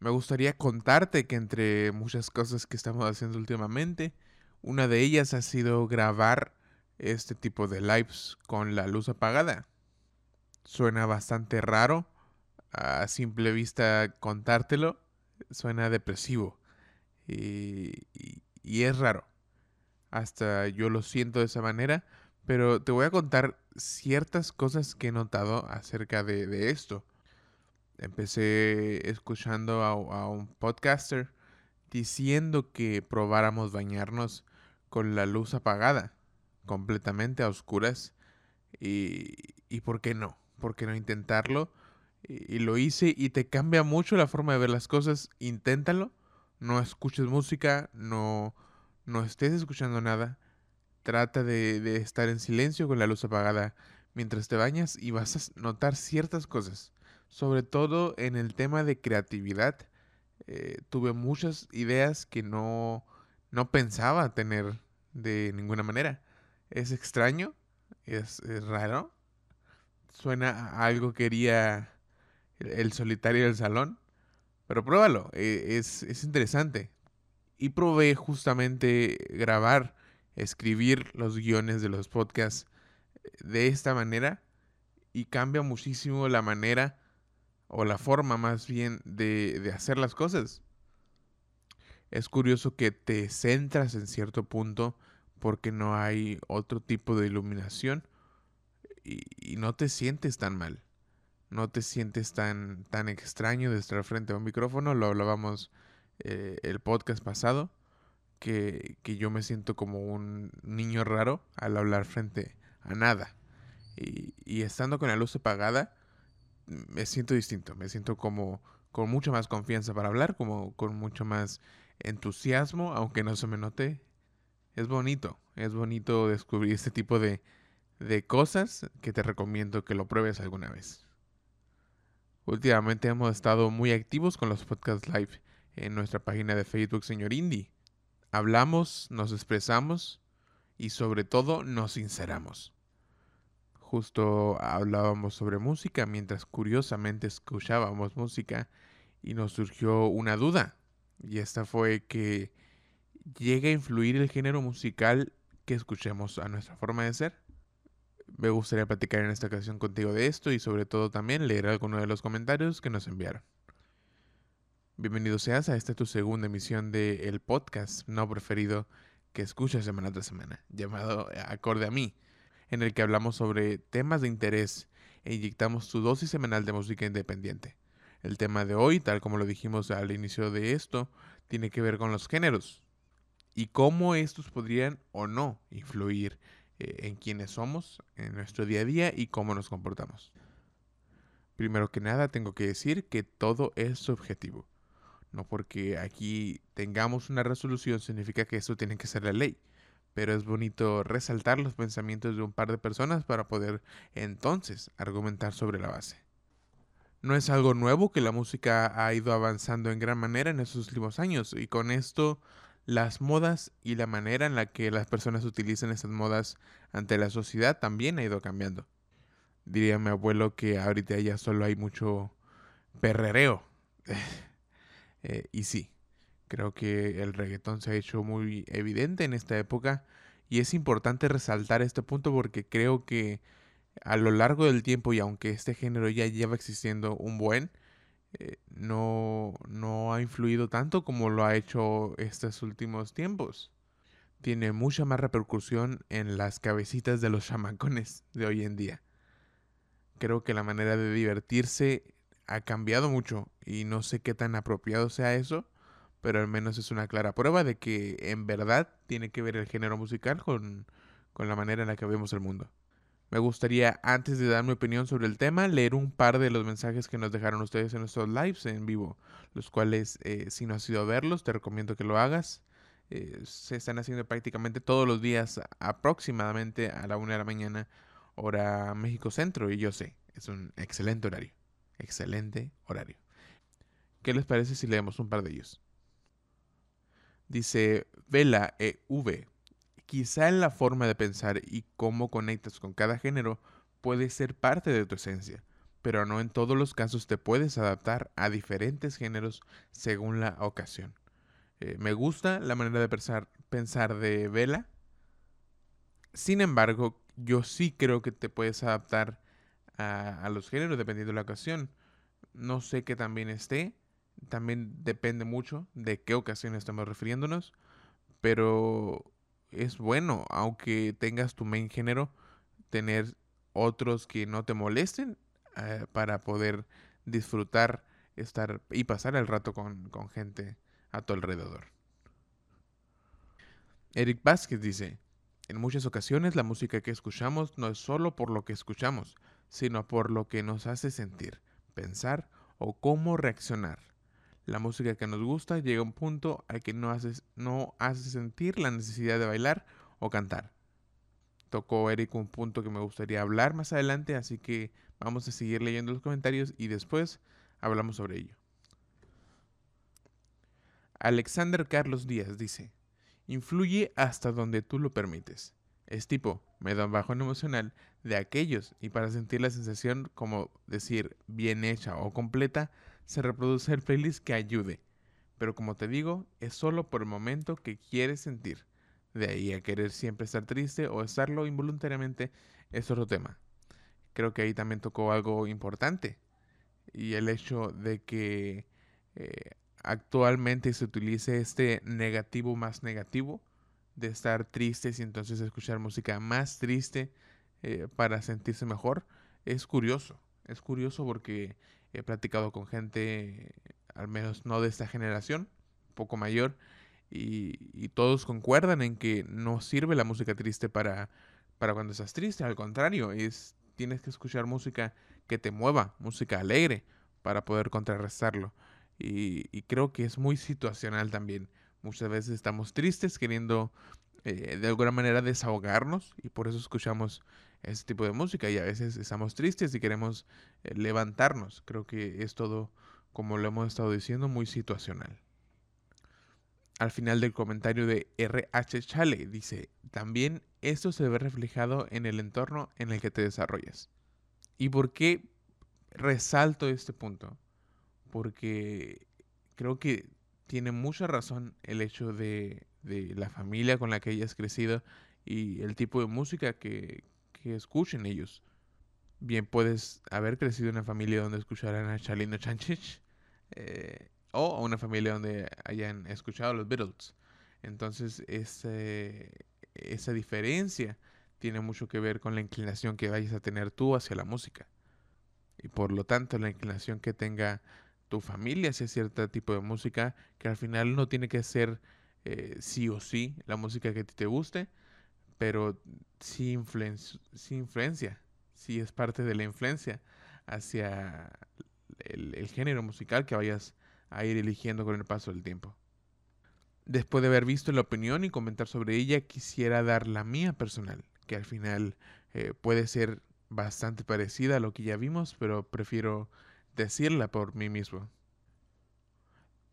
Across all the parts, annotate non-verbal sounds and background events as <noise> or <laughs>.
Me gustaría contarte que entre muchas cosas que estamos haciendo últimamente, una de ellas ha sido grabar este tipo de lives con la luz apagada. Suena bastante raro, a simple vista contártelo, suena depresivo y, es raro. Hasta yo lo siento de esa manera, pero te voy a contar ciertas cosas que he notado acerca de, esto. Empecé escuchando a, un podcaster diciendo que probáramos bañarnos con la luz apagada, completamente a oscuras. Y, y ¿por qué no? ¿Por qué no intentarlo? Y, y lo hice y te cambia mucho la forma de ver las cosas. Inténtalo. No escuches música, no, no estés escuchando nada Trata de, estar en silencio con la luz apagada mientras te bañas y vas a notar ciertas cosas. Sobre todo en el tema de creatividad. Eh, tuve muchas ideas que no, no pensaba tener de ninguna manera. Es extraño, es, raro. Suena a algo que quería el, solitario del salón. Pero pruébalo, e, es, es interesante. Y probé justamente grabar escribir los guiones de los podcasts eh, de esta manera y cambia muchísimo la manera o la forma más bien de, de hacer las cosas. Es curioso que te centras en cierto punto porque no hay otro tipo de iluminación y, no te sientes tan mal. No te sientes tan, tan extraño de estar frente a un micrófono. Lo hablábamos eh, el podcast pasado que, yo me siento como un niño raro al hablar frente a nada. Y, estando con la luz apagada, me siento distinto, me siento como con mucha más confianza para hablar, como con mucho más entusiasmo, aunque no se me note. Es bonito, es bonito descubrir este tipo de, de cosas que te recomiendo que lo pruebes alguna vez. Últimamente hemos estado muy activos con los podcasts live en nuestra página de Facebook Señor Indie hablamos, nos expresamos y sobre todo nos sinceramos. Justo hablábamos sobre música mientras curiosamente escuchábamos música y nos surgió una duda. Y esta fue que llega a influir el género musical que escuchemos a nuestra forma de ser. Me gustaría platicar en esta ocasión contigo de esto y sobre todo también leer algunos de los comentarios que nos enviaron. Bienvenido seas a esta tu segunda emisión de el podcast no preferido que escuchas semana tras semana, llamado Acorde a mí, en el que hablamos sobre temas de interés e inyectamos tu dosis semanal de música independiente. El tema de hoy, tal como lo dijimos al inicio de esto, tiene que ver con los géneros y cómo estos podrían o no influir eh, en quiénes somos, en nuestro día a día y cómo nos comportamos. Primero que nada, tengo que decir que todo es subjetivo. No porque aquí tengamos una resolución significa que eso tiene que ser la ley. Pero es bonito resaltar los pensamientos de un par de personas para poder entonces argumentar sobre la base. No es algo nuevo que la música ha ido avanzando en gran manera en estos últimos años y con esto las modas y la manera en la que las personas utilizan esas modas ante la sociedad también ha ido cambiando. Diría mi abuelo que ahorita ya solo hay mucho perrereo. <laughs> Eh, y sí, creo que el reggaetón se ha hecho muy evidente en esta época y es importante resaltar este punto porque creo que a lo largo del tiempo y aunque este género ya lleva existiendo un buen, eh, no, no ha influido tanto como lo ha hecho estos últimos tiempos. Tiene mucha más repercusión en las cabecitas de los chamacones de hoy en día. Creo que la manera de divertirse ha cambiado mucho y no sé qué tan apropiado sea eso, pero al menos es una clara prueba de que en verdad tiene que ver el género musical con, con la manera en la que vemos el mundo. Me gustaría, antes de dar mi opinión sobre el tema, leer un par de los mensajes que nos dejaron ustedes en nuestros lives en vivo, los cuales, eh, si no has ido a verlos, te recomiendo que lo hagas. Eh, se están haciendo prácticamente todos los días, aproximadamente a la una de la mañana, hora México Centro, y yo sé, es un excelente horario. Excelente horario. ¿Qué les parece si leemos un par de ellos? Dice Vela EV. Quizá en la forma de pensar y cómo conectas con cada género puede ser parte de tu esencia. pero no en todos los casos te puedes adaptar a diferentes géneros según la ocasión. Eh, me gusta la manera de pensar, pensar de Vela. Sin embargo, yo sí creo que te puedes adaptar a, los géneros dependiendo de la ocasión. No sé qué también esté. También depende mucho de qué ocasión estamos refiriéndonos. Pero es bueno, aunque tengas tu main género, tener otros que no te molesten eh, para poder disfrutar estar y pasar el rato con, con gente a tu alrededor. Eric Vázquez dice, en muchas ocasiones la música que escuchamos no es solo por lo que escuchamos, sino por lo que nos hace sentir, pensar o cómo reaccionar. La música que nos gusta llega a un punto al que no hace, no sentir la necesidad de bailar o cantar. Tocó Eric un punto que me gustaría hablar más adelante, así que vamos a seguir leyendo los comentarios y después hablamos sobre ello. Alexander Carlos Díaz dice, influye hasta donde tú lo permites. Es tipo, me da un bajón emocional de aquellos y para sentir la sensación como decir bien hecha o completa, se reproduce el playlist que ayude. Pero como te digo, es solo por el momento que quieres sentir. De ahí a querer siempre estar triste o estarlo involuntariamente es otro tema. Creo que ahí también tocó algo importante. Y el hecho de que eh, actualmente se utilice este negativo más negativo de estar tristes y entonces escuchar música más triste eh, para sentirse mejor es curioso. Es curioso porque he platicado con gente, al menos no de esta generación, un poco mayor, y, todos concuerdan en que no sirve la música triste para, para cuando estás triste, al contrario, es, tienes que escuchar música que te mueva, música alegre, para poder contrarrestarlo. Y, creo que es muy situacional también. Muchas veces estamos tristes queriendo eh, de alguna manera desahogarnos y por eso escuchamos ese tipo de música y a veces estamos tristes y queremos eh, levantarnos. Creo que es todo, como lo hemos estado diciendo, muy situacional. Al final del comentario de RH Chale dice, también esto se ve reflejado en el entorno en el que te desarrollas. ¿Y por qué resalto este punto? porque creo que tiene mucha razón el hecho de, la familia con la que hayas crecido y el tipo de música que, escuchen ellos. Bien, puedes haber crecido en una familia donde escucharan a Chalino Chanchich <laughs> eh, o una familia donde hayan escuchado a los Beatles. Entonces, esa diferencia tiene mucho que ver con la inclinación que vayas a tener tú hacia la música. Y por lo tanto, la inclinación que tenga tu familia hacia cierto tipo de música, que al final no tiene que ser eh, sí o sí la música que te guste, pero sí, influencia, sí es parte de la influencia hacia el, el género musical que vayas a ir eligiendo con el paso del tiempo. Después de haber visto la opinión y comentar sobre ella, quisiera dar la mía personal, que al final eh, puede ser bastante parecida a lo que ya vimos, pero prefiero decirla por mí mismo.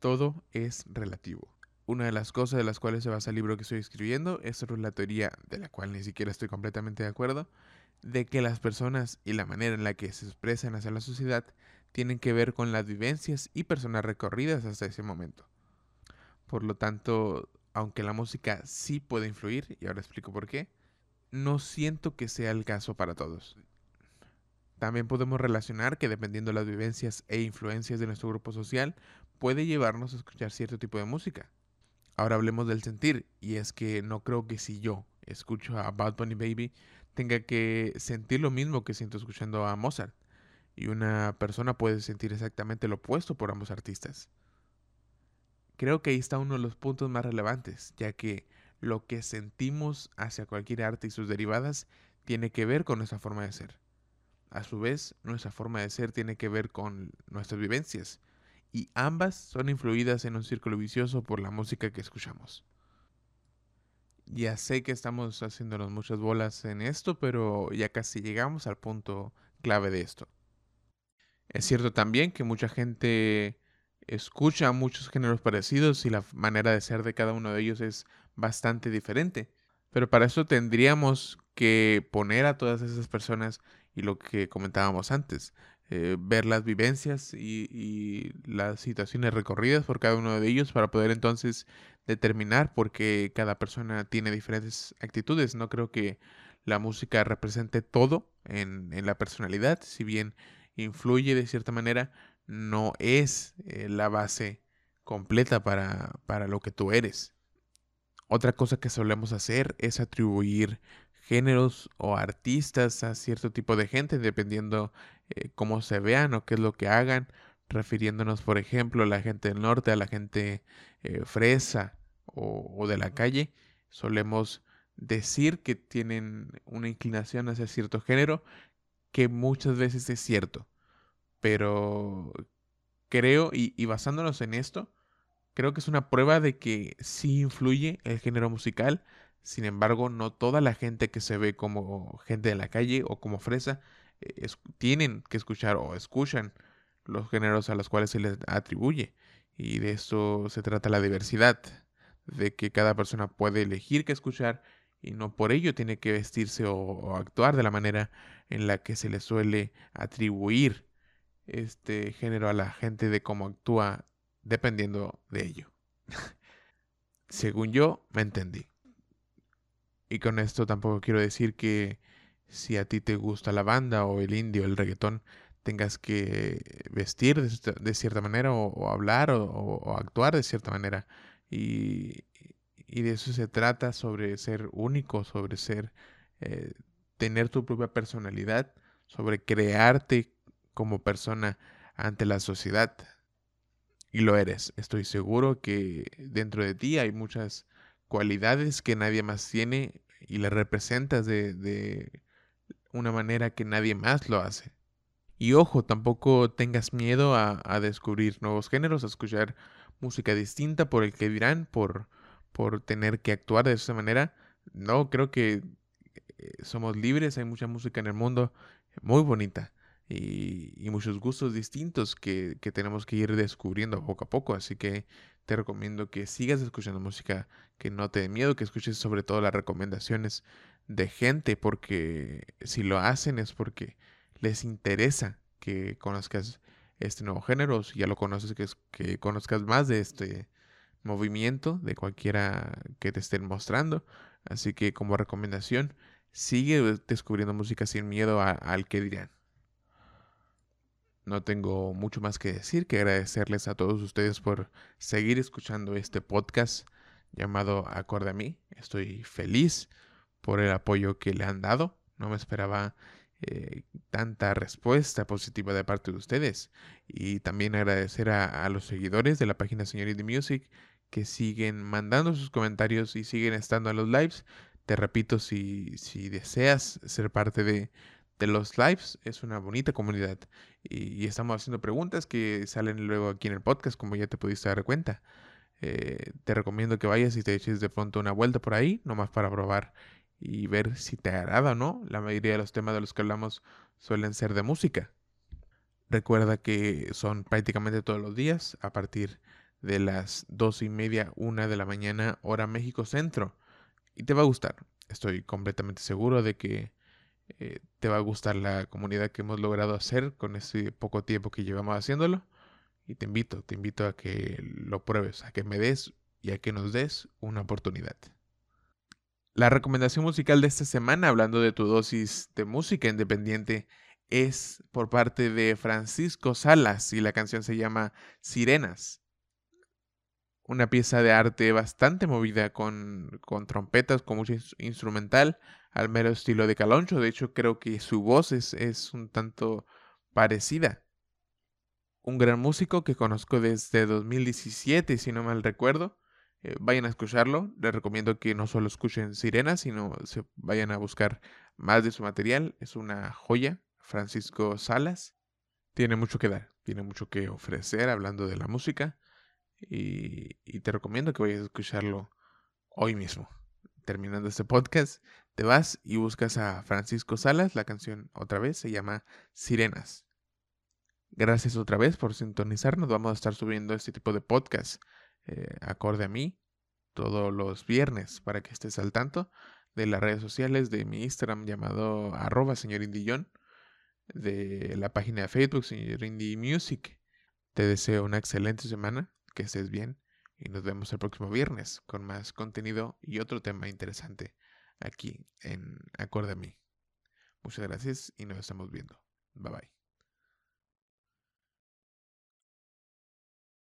Todo es relativo. Una de las cosas de las cuales se basa el libro que estoy escribiendo es la teoría, de la cual ni siquiera estoy completamente de acuerdo, de que las personas y la manera en la que se expresan hacia la sociedad tienen que ver con las vivencias y personas recorridas hasta ese momento. Por lo tanto, aunque la música sí puede influir, y ahora explico por qué, no siento que sea el caso para todos. También podemos relacionar que dependiendo de las vivencias e influencias de nuestro grupo social, puede llevarnos a escuchar cierto tipo de música. Ahora hablemos del sentir, y es que no creo que si yo escucho a Bad Bunny Baby, tenga que sentir lo mismo que siento escuchando a Mozart. Y una persona puede sentir exactamente lo opuesto por ambos artistas. Creo que ahí está uno de los puntos más relevantes, ya que lo que sentimos hacia cualquier arte y sus derivadas tiene que ver con nuestra forma de ser. A su vez, nuestra forma de ser tiene que ver con nuestras vivencias, y ambas son influidas en un círculo vicioso por la música que escuchamos. Ya sé que estamos haciéndonos muchas bolas en esto, pero ya casi llegamos al punto clave de esto. Es cierto también que mucha gente escucha muchos géneros parecidos y la manera de ser de cada uno de ellos es bastante diferente. Pero para eso tendríamos que poner a todas esas personas y lo que comentábamos antes, eh, ver las vivencias y, las situaciones recorridas por cada uno de ellos para poder entonces determinar por qué cada persona tiene diferentes actitudes. No creo que la música represente todo en, en la personalidad, si bien influye de cierta manera, no es eh, la base completa para, para lo que tú eres. Otra cosa que solemos hacer es atribuir géneros o artistas a cierto tipo de gente, dependiendo eh, cómo se vean o qué es lo que hagan, refiriéndonos, por ejemplo, a la gente del norte, a la gente eh, fresa o, o, de la calle, solemos decir que tienen una inclinación hacia cierto género, que muchas veces es cierto, pero creo, y, y basándonos en esto, creo que es una prueba de que sí influye el género musical, sin embargo, no toda la gente que se ve como gente de la calle o como fresa eh, tienen que escuchar o escuchan los géneros a los cuales se les atribuye. Y de esto se trata la diversidad, de que cada persona puede elegir qué escuchar y no por ello tiene que vestirse o, o actuar de la manera en la que se le suele atribuir este género a la gente de cómo actúa dependiendo de ello. <laughs> Según yo, me entendí. Y con esto tampoco quiero decir que si a ti te gusta la banda o el indie o el reggaetón, tengas que vestir de, cierta manera o, hablar o, actuar de cierta manera. Y, y, de eso se trata, sobre ser único, sobre ser, eh, tener tu propia personalidad, sobre crearte como persona ante la sociedad. Y lo eres. Estoy seguro que dentro de ti hay muchas cualidades que nadie más tiene y las representas de, de una manera que nadie más lo hace. Y ojo, tampoco tengas miedo a, a, descubrir nuevos géneros, a escuchar música distinta por el que dirán, por, por tener que actuar de esa manera. No, creo que eh, somos libres, hay mucha música en el mundo muy bonita y, muchos gustos distintos que, que, tenemos que ir descubriendo poco a poco. Así que te recomiendo que sigas escuchando música, que no te dé miedo, que escuches sobre todo las recomendaciones de gente, porque si lo hacen es porque les interesa que conozcas este nuevo género, si ya lo conoces, que, que conozcas más de este movimiento, de cualquiera que te estén mostrando. Así que como recomendación, sigue descubriendo música sin miedo al que dirán. No tengo mucho más que decir que agradecerles a todos ustedes por seguir escuchando este podcast llamado Acorde a mí. Estoy feliz por el apoyo que le han dado. No me esperaba eh, tanta respuesta positiva de parte de ustedes. Y también agradecer a, a los seguidores de la página Señorita Music que siguen mandando sus comentarios y siguen estando en los lives. Te repito, si, si deseas ser parte de, de los lives. Es una bonita comunidad. Y, estamos haciendo preguntas que salen luego aquí en el podcast, como ya te pudiste dar cuenta. Eh, te recomiendo que vayas y te eches de pronto una vuelta por ahí, nomás para probar y ver si te agrada o no. La mayoría de los temas de los que hablamos suelen ser de música. Recuerda que son prácticamente todos los días a partir de las dos y media, una de la mañana, hora México Centro. Y te va a gustar. Estoy completamente seguro de que eh, te va a gustar la comunidad que hemos logrado hacer con este poco tiempo que llevamos haciéndolo. Y te invito, te invito a que lo pruebes, a que me des y a que nos des una oportunidad. La recomendación musical de esta semana, hablando de tu dosis de música independiente, es por parte de Francisco Salas y la canción se llama Sirenas. Una pieza de arte bastante movida con, con trompetas, con mucho instrumental, al mero estilo de Caloncho. De hecho, creo que su voz es, es un tanto parecida. Un gran músico que conozco desde 2017, si no mal recuerdo. Eh, vayan a escucharlo. Les recomiendo que no solo escuchen Sirenas, sino se vayan a buscar más de su material. Es una joya. Francisco Salas. Tiene mucho que dar, tiene mucho que ofrecer hablando de la música. Y, te recomiendo que vayas a escucharlo hoy mismo. Terminando este podcast, te vas y buscas a Francisco Salas, la canción otra vez se llama Sirenas. Gracias otra vez por sintonizarnos, vamos a estar subiendo este tipo de podcast eh, acorde a mí todos los viernes para que estés al tanto de las redes sociales de mi Instagram llamado arroba señor Indillón. de la página de Facebook, señor Indie Music. Te deseo una excelente semana, que estés bien y nos vemos el próximo viernes con más contenido y otro tema interesante aquí en Acorde a mí. Muchas gracias y nos estamos viendo. Bye bye.